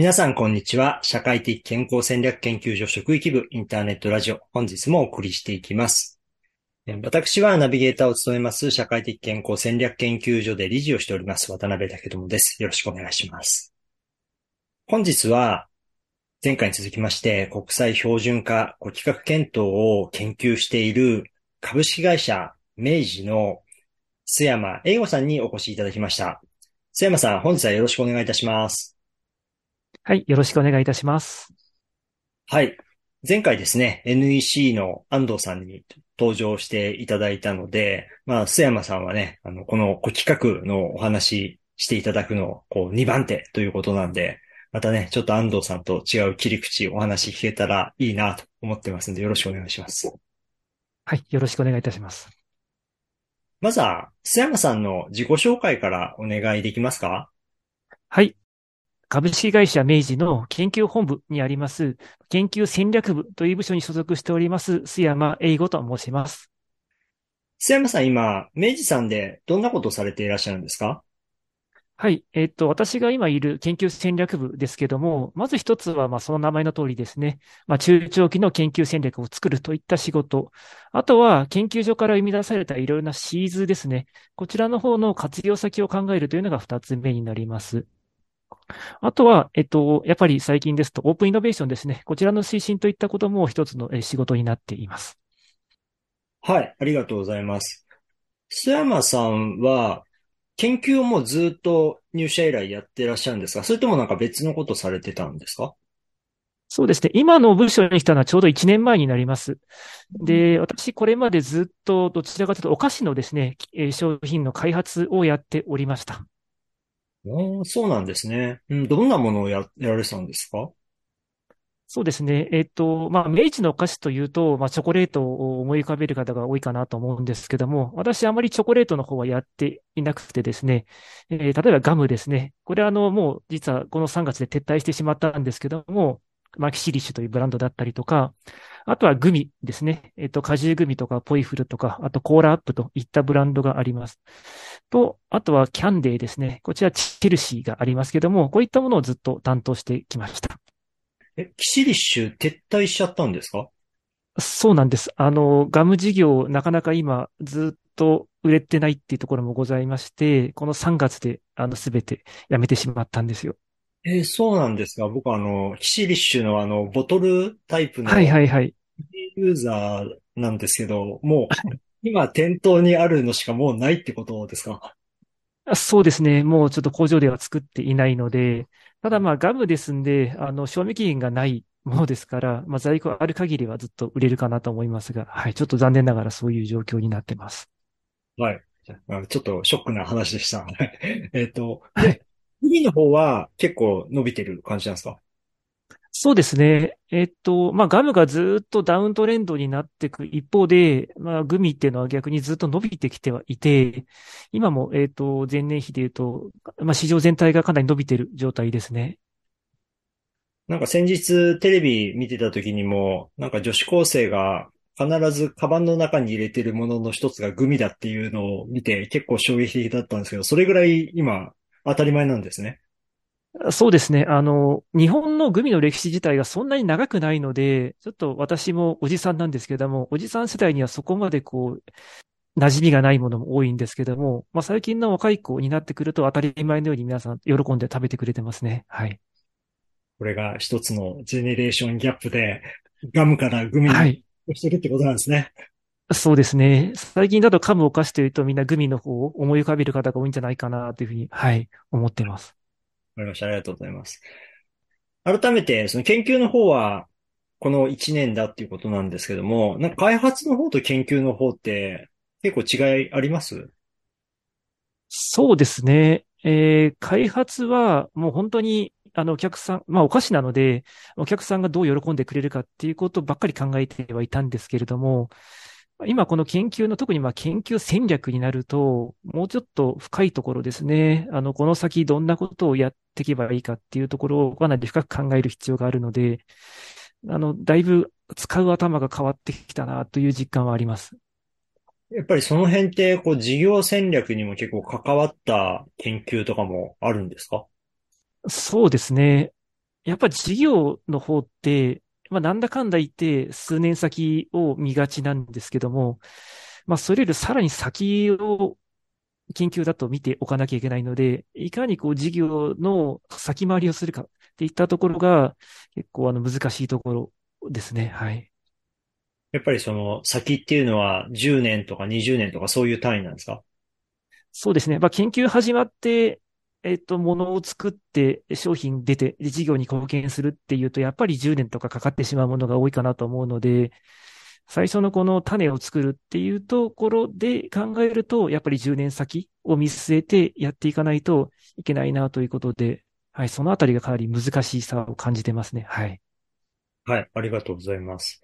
皆さん、こんにちは。社会的健康戦略研究所職域部インターネットラジオ。本日もお送りしていきます。私はナビゲーターを務めます社会的健康戦略研究所で理事をしております渡辺武智です。よろしくお願いします。本日は前回に続きまして国際標準化、ご企画検討を研究している株式会社明治の須山英吾さんにお越しいただきました。須山さん、本日はよろしくお願いいたします。はい、よろしくお願いいたします。はい。前回ですね、NEC の安藤さんに登場していただいたので、まあ、須山さんはね、あの、この企画のお話していただくのを、こう、2番手ということなんで、またね、ちょっと安藤さんと違う切り口お話聞けたらいいなと思ってますんで、よろしくお願いします。はい、よろしくお願いいたします。まずは、須山さんの自己紹介からお願いできますか？はい。株式会社明治の研究本部にあります、研究戦略部という部署に所属しております、須山英吾と申します。須山さん今、明治さんでどんなことをされていらっしゃるんですか？はい。えっと、私が今いる研究戦略部ですけども、まず一つは、まあ、その名前の通りですね。まあ、中長期の研究戦略を作るといった仕事。あとは、研究所から生み出されたいろいろなシーズですね。こちらの方の活用先を考えるというのが二つ目になります。あとは、えっと、やっぱり最近ですと、オープンイノベーションですね。こちらの推進といったことも一つのえ仕事になっています。はい、ありがとうございます。須山さんは、研究をもうずっと入社以来やってらっしゃるんですかそれともなんか別のことされてたんですか？そうですね。今の部署に来たのはちょうど1年前になります。で、私、これまでずっとどちらかというとお菓子のですね、えー商品の開発をやっておりました。そうなんですね。どんなものをや、やられてたんですか？そうですね。えっと、まあ、明治のお菓子というと、まあ、チョコレートを思い浮かべる方が多いかなと思うんですけども、私、あまりチョコレートの方はやっていなくてですね、えー例えばガムですね。これあの、もう、実はこの3月で撤退してしまったんですけども、マキシリッシュというブランドだったりとか、あとはグミですね。えっと、果汁グミとかポイフルとか、あとコーラアップといったブランドがあります。と、あとはキャンデーですね。こちらチェルシーがありますけども、こういったものをずっと担当してきました。え、キシリッシュ撤退しちゃったんですか？そうなんです。あの、ガム事業、なかなか今、ずっと売れてないっていうところもございまして、この3月で、あの、すべてやめてしまったんですよ。えーそうなんですか？僕あの、キシリッシュのあの、ボトルタイプのはいはいはい。ユーザーなんですけど、もう、今店頭にあるのしかもうないってことですか？あそうですね。もうちょっと工場では作っていないので、ただまあガムですんで、あの、賞味期限がないものですから、まあ在庫ある限りはずっと売れるかなと思いますが、はい、ちょっと残念ながらそういう状況になってます。はい。あちょっとショックな話でした。えっと、はい。次の方は結構伸びてる感じなんですか？そうですね。えっと、まあ、ガムがずっとダウントレンドになっていく一方で、まあ、グミっていうのは逆にずっと伸びてきてはいて、今も、えっと、前年比で言うと、まあ、市場全体がかなり伸びてる状態ですね。なんか先日テレビ見てた時にも、なんか女子高生が必ずカバンの中に入れてるものの一つがグミだっていうのを見て結構衝撃的だったんですけど、それぐらい今当たり前なんですね。そうですね。あの、日本のグミの歴史自体がそんなに長くないので、ちょっと私もおじさんなんですけども、おじさん世代にはそこまでこう、馴染みがないものも多いんですけども、まあ、最近の若い子になってくると当たり前のように皆さん喜んで食べてくれてますね。はい。これが一つのジェネレーションギャップで、ガムからグミはい。にしてるってことなんですね。そうですね。最近だと噛むお菓子というとみんなグミの方を思い浮かべる方が多いんじゃないかなというふうに、はい、思ってます。わかりました。ありがとうございます。改めて、その研究の方は、この1年だっていうことなんですけども、なんか開発の方と研究の方って結構違いあります？そうですね。えー開発はもう本当に、あの、お客さん、まあお菓子なので、お客さんがどう喜んでくれるかっていうことばっかり考えてはいたんですけれども、今この研究の特にまあ研究戦略になると、もうちょっと深いところですね。あの、この先どんなことをやっていけばいいかっていうところをかなり深く考える必要があるので、あの、だいぶ使う頭が変わってきたなという実感はあります。やっぱりその辺って、こう、事業戦略にも結構関わった研究とかもあるんですかそうですね。やっぱり事業の方って、まあ、なんだかんだ言って数年先を見がちなんですけども、まあ、それよりさらに先を研究だと見ておかなきゃいけないので、いかにこう事業の先回りをするかっていったところが結構あの難しいところですね。はい。やっぱりその先っていうのは10年とか20年とかそういう単位なんですか？そうですね。まあ、研究始まって、えっと、ものを作って商品出て、事業に貢献するっていうと、やっぱり10年とかかかってしまうものが多いかなと思うので、最初のこの種を作るっていうところで考えると、やっぱり10年先を見据えてやっていかないといけないなということで、はい、そのあたりがかなり難しさを感じてますね。はい。はい、ありがとうございます。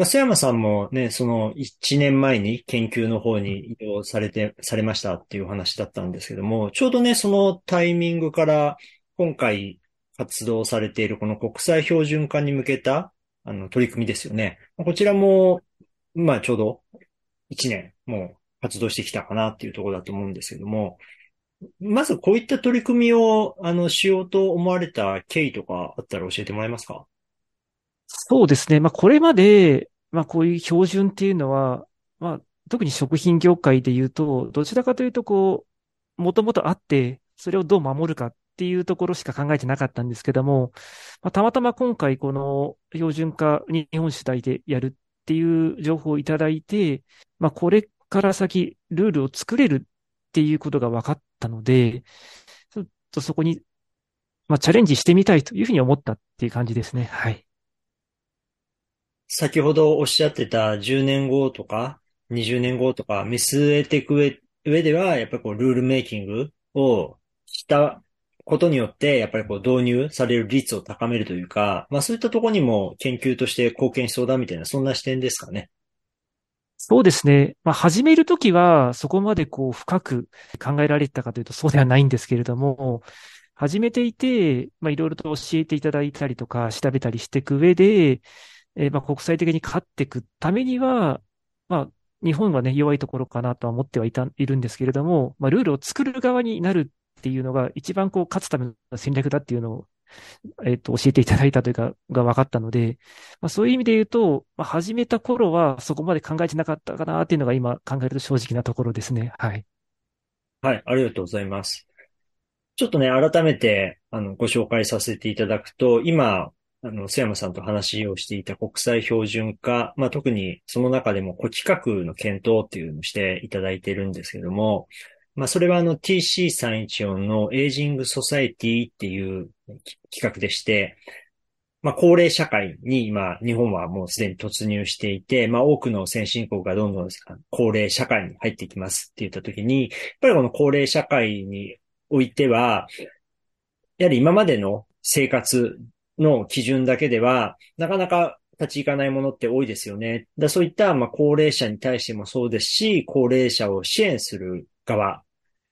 まあ、瀬山さんもね、その1年前に研究の方に移動されて、されましたっていう話だったんですけども、ちょうどね、そのタイミングから今回活動されているこの国際標準化に向けたあの取り組みですよね。こちらも、まあちょうど1年もう活動してきたかなっていうところだと思うんですけども、まずこういった取り組みをあのしようと思われた経緯とかあったら教えてもらえますか？そうですね。まあ、これまで、まあ、こういう標準っていうのは、まあ、特に食品業界で言うと、どちらかというと、こう、もともとあって、それをどう守るかっていうところしか考えてなかったんですけども、まあ、たまたま今回この標準化に日本主体でやるっていう情報をいただいて、まあ、これから先ルールを作れるっていうことが分かったので、ちょっとそこに、まあ、チャレンジしてみたいというふうに思ったっていう感じですね。はい。先ほどおっしゃってた10年後とか20年後とか見据えていく上では、やっぱりこうルールメイキングをしたことによって、やっぱりこう導入される率を高めるというか、まあそういったところにも研究として貢献しそうだみたいな、そんな視点ですかね。そうですね。まあ始めるときはそこまでこう深く考えられたかというとそうではないんですけれども、始めていて、まあいろいろと教えていただいたりとか調べたりしていく上で、えー、まあ国際的に勝っていくためには、まあ日本はね、弱いところかなとは思ってはいた、いるんですけれども、まあルールを作る側になるっていうのが一番こう勝つための戦略だっていうのを、えっ、と、教えていただいたというか、が分かったので、まあそういう意味で言うと、まあ始めた頃はそこまで考えてなかったかなっていうのが今考えると正直なところですね。はい。はい、ありがとうございます。ちょっとね、改めて、あの、ご紹介させていただくと、今、あの、須山さんと話をしていた国際標準化、まあ、特にその中でも古規格の検討っていうのをしていただいてるんですけども、まあ、それはあの TC314 の Ageing Society っていう規格でして、まあ、高齢社会に今、日本はもうすでに突入していて、まあ、多くの先進国がどんどん高齢社会に入っていきますって言ったときに、やっぱりこの高齢社会においては、やはり今までの生活の基準だけでは、なかなか立ち行かないものって多いですよね。だそういった、まあ、高齢者に対してもそうですし、高齢者を支援する側。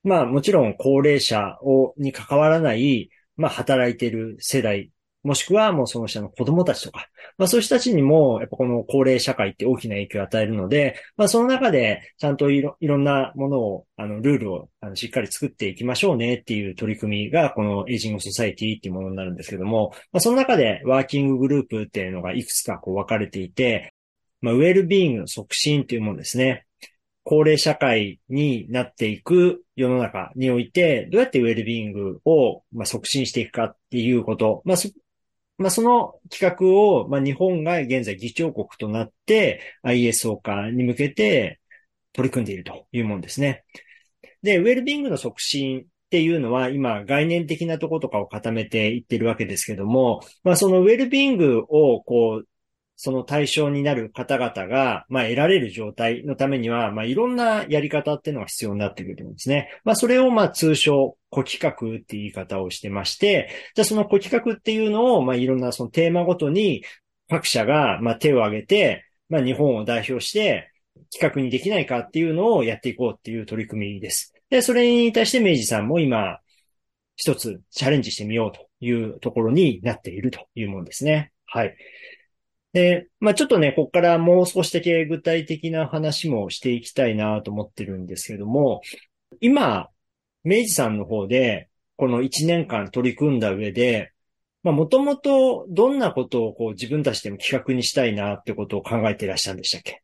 まあ、もちろん高齢者を、に関わらない、まあ、働いている世代もしくはもうその下の子供たちとか、まあそういう人たちにも、やっぱこの高齢社会って大きな影響を与えるので、まあその中でちゃんといろいろんなものを、あの、ルールをあのしっかり作っていきましょうねっていう取り組みが、この Aging Society っていうものになるんですけども、まあその中でワーキンググループっていうのがいくつかこう分かれていて、まあウェルビーイングの促進っていうものですね。高齢社会になっていく世の中において、どうやってウェルビーイングを、まあ、促進していくかっていうこと。まあ、まあ、その企画を、まあ、日本が現在議長国となって ISO 化に向けて取り組んでいるというものですね。で、ウェルビングの促進っていうのは今概念的なとことかを固めていってるわけですけども、まあそのウェルビングをこうその対象になる方々が、まあ、得られる状態のためには、まあ、いろんなやり方っていうのが必要になってくると思うんですね。まあ、それを、まあ、通称、古企画っていう言い方をしてまして、じゃあその古企画っていうのを、まあ、いろんなそのテーマごとに、各社が、まあ、手を挙げて、まあ、日本を代表して、企画にできないかっていうのをやっていこうっていう取り組みです。で、それに対して明治さんも今、一つチャレンジしてみようというところになっているというものですね。はい。で、まあちょっとね、ここからもう少しだけ具体的な話もしていきたいなと思ってるんですけども、今、明治さんの方で、この1年間取り組んだ上で、まあ、もともとどんなことをこう自分たちでも企画にしたいなってことを考えていらっしゃるんでしたっけ？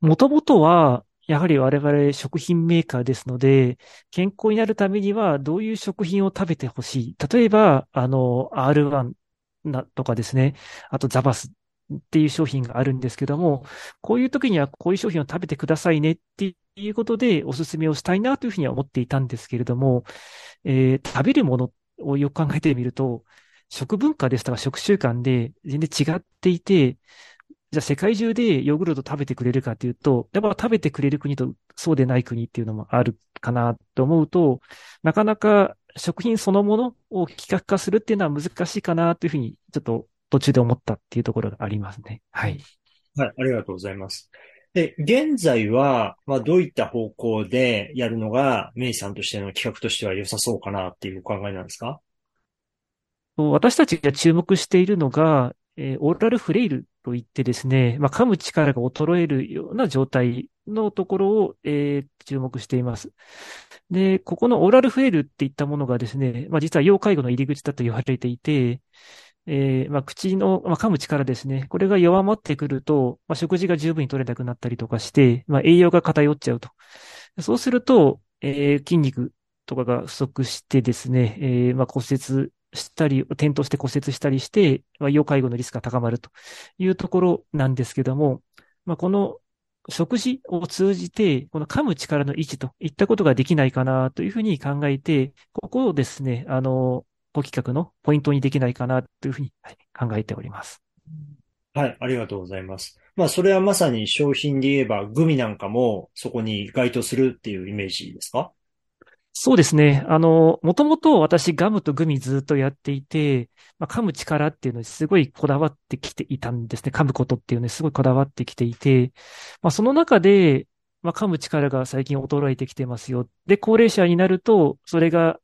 もともとは、やはり我々食品メーカーですので、健康になるためにはどういう食品を食べてほしい？例えば、あの、R1 なとかですね、あとザバスっていう商品があるんですけども、こういう時にはこういう商品を食べてくださいねっていうことでお勧めをしたいなというふうには思っていたんですけれども、えー、食べるものをよく考えてみると、食文化ですとか食習慣で全然違っていて、じゃあ世界中でヨーグルト食べてくれるかというと、やっぱ食べてくれる国とそうでない国っていうのもあるかなと思うと、なかなか食品そのものを企画化するっていうのは難しいかなというふうに、ちょっと途中で思ったっていうところがありますね。はい。はい、ありがとうございます。で、現在は、まあ、どういった方向でやるのが、メイさんとしての企画としては良さそうかなっていうお考えなんですか？私たちが注目しているのが、えー、オーラルフレイルといってですね、まあ、噛む力が衰えるような状態のところを、えー、注目しています。で、ここのオーラルフレイルっていったものがですね、まあ、実は要介護の入り口だと言われていて、えー、まあ、口の、まあ、噛む力ですね。これが弱まってくると、まあ、食事が十分に取れなくなったりとかして、まあ、栄養が偏っちゃうと。そうすると、えー、筋肉とかが不足してですね、えー、まあ、骨折したり、転倒して骨折したりして、まあ、要介護のリスクが高まるというところなんですけども、まあ、この食事を通じて、この噛む力の維持といったことができないかなというふうに考えて、ここをですね、あの、ご企画のポイントにできないかなというふうに考えております。はい、ありがとうございます。まあ、それはまさに商品で言えば、グミなんかもそこに該当するっていうイメージですか？そうですね。あの、もともと私ガムとグミずっとやっていて、まあ、噛む力っていうのにすごいこだわってきていたんですね。噛むことっていうのにすごいこだわってきていて、まあ、その中で、まあ、噛む力が最近衰えてきてますよ。で、高齢者になると、それが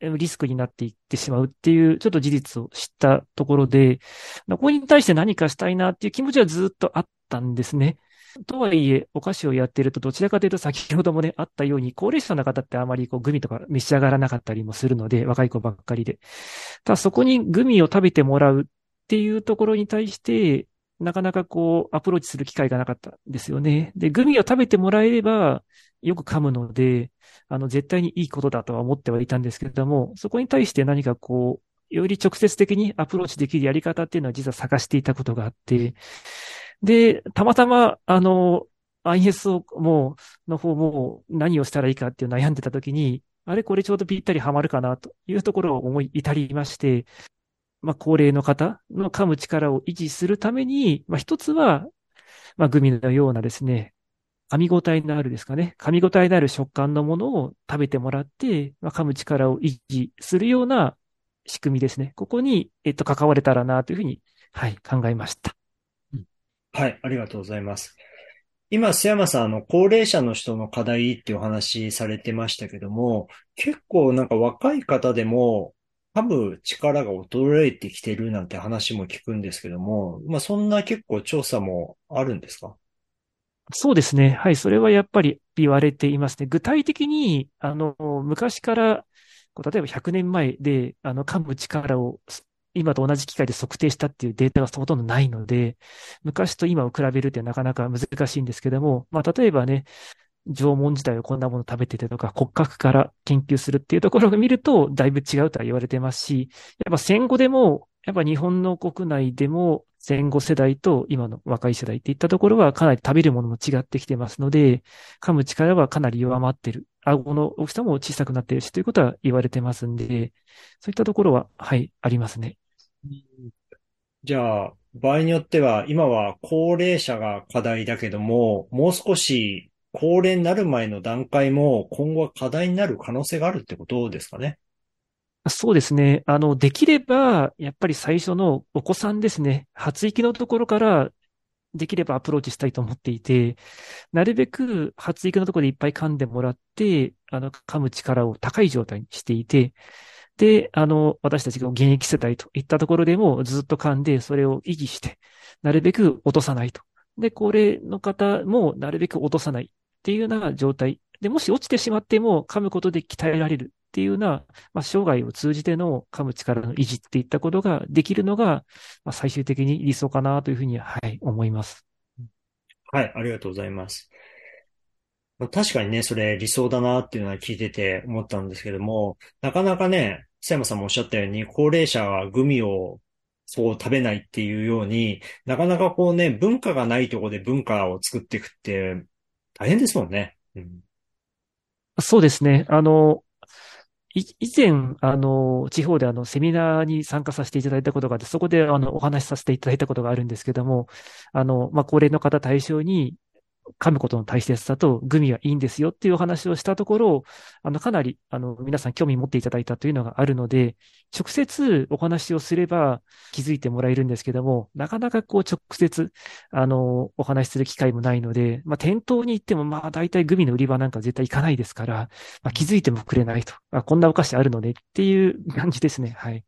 リスクになっていってしまうっていう、ちょっと事実を知ったところで、ここに対して何かしたいなっていう気持ちはずっとあったんですね。とはいえ、お菓子をやってると、どちらかというと先ほどもね、あったように、高齢者の方ってあまりこうグミとか召し上がらなかったりもするので、若い子ばっかりで。ただそこにグミを食べてもらうっていうところに対して、なかなかこう、アプローチする機会がなかったんですよね。で、グミを食べてもらえれば、よく噛むので、あの、絶対にいいことだとは思ってはいたんですけれども、そこに対して何かこう、より直接的にアプローチできるやり方っていうのは実は探していたことがあって、で、たまたま、あの、ISO も、の方も何をしたらいいかっていう悩んでた時に、あれこれちょうどぴったりハマるかなというところを思い至りまして、まあ、高齢の方の噛む力を維持するために、まあ、一つは、まあ、グミのようなですね、噛み応えのあるですかね、噛み応えのある食感のものを食べてもらって、まあ、噛む力を維持するような仕組みですね。ここに、えっと、関われたらなというふうに、はい、考えました。はい、ありがとうございます。今、須山さん、あの、高齢者の人の課題っていうお話されてましたけども、結構なんか若い方でも、噛む力が衰えてきてるなんて話も聞くんですけども、まあそんな結構調査もあるんですか？そうですね。はい。それはやっぱり言われていますね。具体的に、あの、昔から、例えば100年前で、あの、噛む力を今と同じ機械で測定したっていうデータがほとんどないので、昔と今を比べるってなかなか難しいんですけども、まあ、例えばね、縄文時代はこんなもの食べててとか、骨格から研究するっていうところを見ると、だいぶ違うとは言われてますし、やっぱ戦後でも、やっぱ日本の国内でも戦後世代と今の若い世代っていったところはかなり食べるものも違ってきてますので、噛む力はかなり弱まってる。顎の大きさも小さくなってるしということは言われてますんで、そういったところは、はい、ありますね。じゃあ、場合によっては、今は高齢者が課題だけども、もう少し高齢になる前の段階も今後は課題になる可能性があるってことですかね？そうですね。あの、できれば、やっぱり最初のお子さんですね。発育のところからできればアプローチしたいと思っていて、なるべく発育のところでいっぱい噛んでもらって、あの、噛む力を高い状態にしていて、で、あの、私たちが現役世代といったところでもずっと噛んで、それを維持して、なるべく落とさないと。で、高齢の方もなるべく落とさないっていうような状態。で、もし落ちてしまっても噛むことで鍛えられるっていうような、まあ、生涯を通じての噛む力の維持っていったことができるのが、まあ、最終的に理想かなというふうに、はい、思います。はい、ありがとうございます。確かにね、それ理想だなっていうのは聞いてて思ったんですけども、なかなかね、佐山さんもおっしゃったように、高齢者はグミをそう食べないっていうように、なかなかこうね、文化がないところで文化を作っていくって大変ですもんね。うん、そうですね。あの、以前、あの、地方であの、セミナーに参加させていただいたことがあって、そこであの、お話しさせていただいたことがあるんですけども、あの、まあ、高齢の方対象に、噛むことの大切さと、グミはいいんですよっていうお話をしたところ、あの、かなり、あの、皆さん興味持っていただいたというのがあるので、直接お話をすれば気づいてもらえるんですけども、なかなかこう直接、あの、お話しする機会もないので、まあ、店頭に行っても、まあ、大体グミの売り場なんか絶対行かないですから、まあ、気づいてもくれないと。あ、こんなお菓子あるのねっていう感じですね。はい。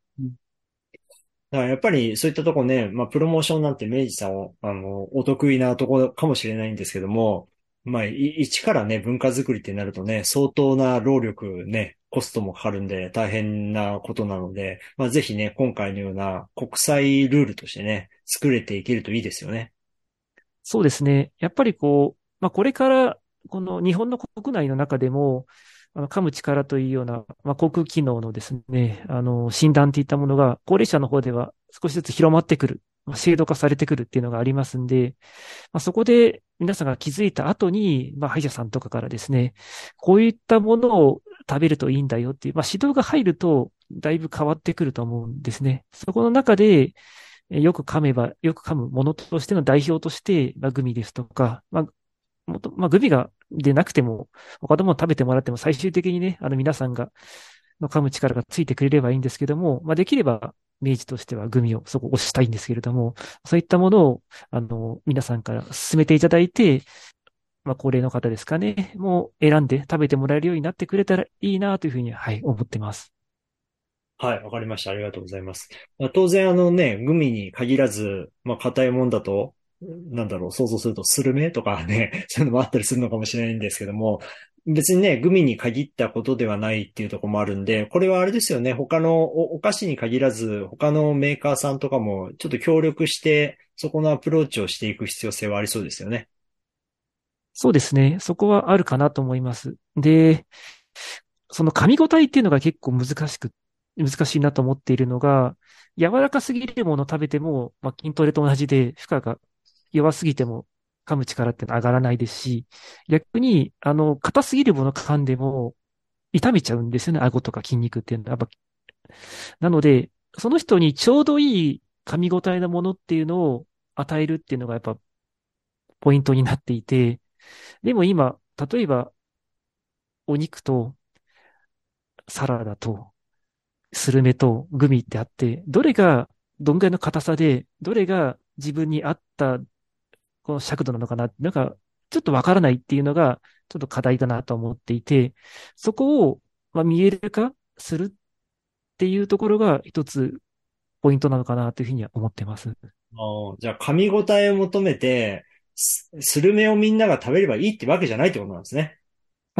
だからやっぱりそういったとこね、まあ、プロモーションなんて明治さん、あの、お得意なとこかもしれないんですけども、まあ、一からね、文化づくりってなるとね、相当な労力ね、コストもかかるんで大変なことなので、まあ、ぜひね、今回のような国際ルールとしてね、作れていけるといいですよね。そうですね。やっぱりこう、まあ、これから、この日本の国内の中でも、あの、噛む力というような、まあ、航空機能のですね、あの、診断っていったものが、高齢者の方では少しずつ広まってくる、まあ、制度化されてくるっていうのがありますんで、まあ、そこで皆さんが気づいた後に、まあ、歯医者さんとかからですね、こういったものを食べるといいんだよっていう、まあ、指導が入ると、だいぶ変わってくると思うんですね。そこの中で、よく噛めば、よく噛むものとしての代表として、まあ、グミですとか、まあ、もと、まあ、グミがでなくても、他のもの食べてもらっても最終的にね、あの皆さんが、の噛む力がついてくれればいいんですけども、まあ、できれば、明治としてはグミをそこ押したいんですけれども、そういったものを、あの、皆さんから進めていただいて、まあ、高齢の方ですかね、もう選んで食べてもらえるようになってくれたらいいなというふうに、はい、思ってます。はい、わかりました。ありがとうございます。まあ、当然、あのね、グミに限らず、まあ、硬いもんだと、なんだろう、想像するとスルメとかね、そういうのもあったりするのかもしれないんですけども、別にね、グミに限ったことではないっていうところもあるんで、これはあれですよね、他のお菓子に限らず、他のメーカーさんとかもちょっと協力して、そこのアプローチをしていく必要性はありそうですよね。そうですね。そこはあるかなと思います。で、その噛み応えっていうのが結構難しく、難しいなと思っているのが、柔らかすぎるものを食べても、まあ、筋トレと同じで負荷が弱すぎても噛む力って上がらないですし、逆に、あの、硬すぎるもの噛んでも痛めちゃうんですよね、顎とか筋肉っていうのは。やっぱなので、その人にちょうどいい噛み応えのものっていうのを与えるっていうのがやっぱポイントになっていて、でも今、例えば、お肉とサラダとスルメとグミってあって、どれがどんぐらいの硬さで、どれが自分に合ったこの尺度なのかななんか、ちょっとわからないっていうのが、ちょっと課題だなと思っていて、そこを、まあ、見える化するっていうところが一つポイントなのかなというふうには思ってます。じゃあ、噛み応えを求めて、スルメをみんなが食べればいいってわけじゃないってことなんですね。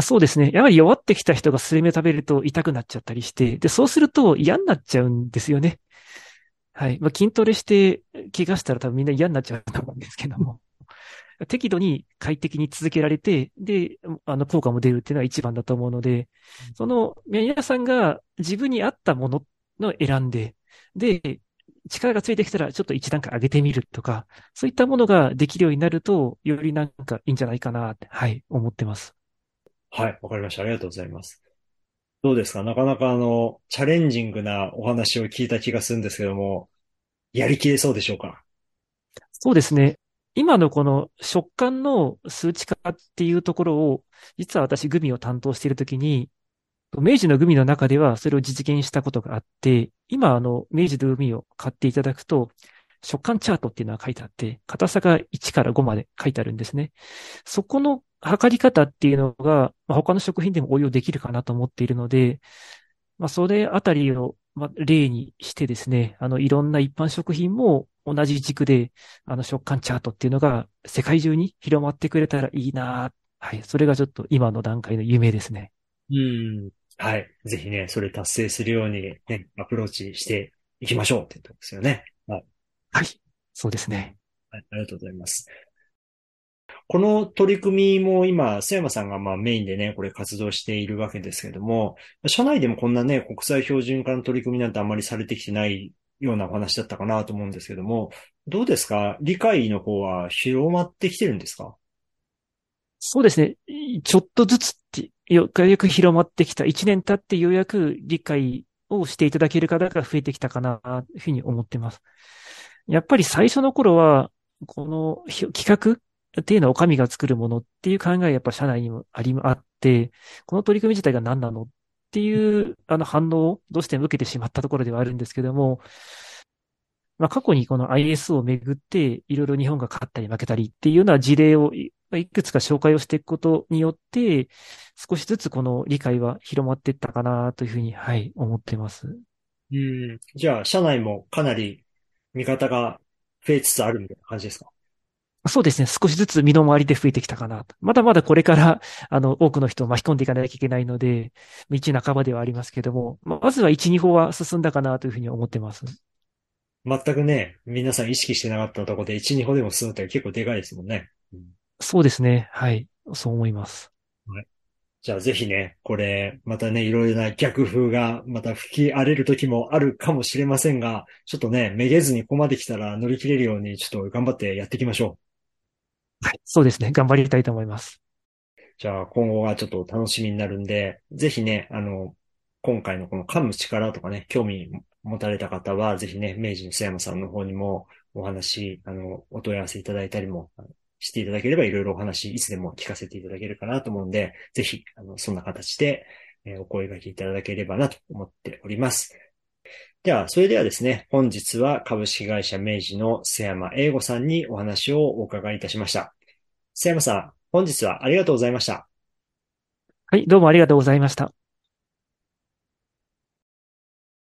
そうですね。やはり弱ってきた人がスルメを食べると痛くなっちゃったりして、で、そうすると嫌になっちゃうんですよね。はい。まあ、筋トレして怪我したら多分みんな嫌になっちゃうと思うんですけども。適度に快適に続けられて、で、あの、効果も出るっていうのは一番だと思うので、その、皆さんが自分に合ったものの選んで、で、力がついてきたらちょっと一段階上げてみるとか、そういったものができるようになると、よりなんかいいんじゃないかなって、はい、思ってます。はい、わかりました。ありがとうございます。どうですか？なかなかあの、チャレンジングなお話を聞いた気がするんですけども、やりきれそうでしょうか？そうですね。今のこの食感の数値化っていうところを、実は私グミを担当しているときに、明治のグミの中ではそれを実現したことがあって、今あの、明治のグミを買っていただくと、食感チャートっていうのが書いてあって、硬さが1から5まで書いてあるんですね。そこの測り方っていうのが、まあ、他の食品でも応用できるかなと思っているので、まあ、それあたりを、例にしてですね、あの、いろんな一般食品も同じ軸で、あの、食感チャートっていうのが世界中に広まってくれたらいいなはい。それがちょっと今の段階の夢ですね。うん。はい。ぜひね、それ達成するようにね、アプローチしていきましょうっていうとですよね。はい。はい。そうですね。はい。ありがとうございます。この取り組みも今、須山さんがまあメインでね、これ活動しているわけですけれども、社内でもこんなね、国際標準化の取り組みなんてあんまりされてきてないようなお話だったかなと思うんですけども、どうですか？理解の方は広まってきてるんですか？そうですね。ちょっとずつって、ようやく広まってきた。一年経ってようやく理解をしていただける方が増えてきたかな、というふうに思ってます。やっぱり最初の頃は、この企画っていうのはお上が作るものっていう考えがやっぱ社内にもあり、あって、この取り組み自体が何なのっっていうあの反応をどうしても受けてしまったところではあるんですけども、まあ過去にこの IS をめぐっていろいろ日本が勝ったり負けたりっていうような事例をいくつか紹介をしていくことによって、少しずつこの理解は広まっていったかなというふうに、はい、思っています。うん。じゃあ、社内もかなり見方が増えつつあるみたいな感じですか？そうですね。少しずつ身の回りで増えてきたかなと。まだまだこれから、あの、多くの人を巻き込んでいかなきゃいけないので、道半ばではありますけども、まずは1、2歩は進んだかなというふうに思ってます。全くね、皆さん意識してなかったところで1、2歩でも進むって結構でかいですもんね。うん、そうですね。はい。そう思います。はい。じゃあぜひね、これ、またね、いろいろな逆風がまた吹き荒れる時もあるかもしれませんが、ちょっとね、めげずにここまで来たら乗り切れるように、ちょっと頑張ってやっていきましょう。はい。そうですね。頑張りたいと思います。じゃあ、今後はちょっと楽しみになるんで、ぜひね、あの、今回のこの噛む力とかね、興味持たれた方は、ぜひね、明治の須山さんの方にもお話、あの、お問い合わせいただいたりもしていただければ、いろいろお話、いつでも聞かせていただけるかなと思うんで、ぜひ、あの、そんな形で、えお声掛けいただければなと思っております。では、それではですね、本日は株式会社明治の瀬山英吾さんにお話をお伺いいたしました。瀬山さん、本日はありがとうございました。はい、どうもありがとうございました。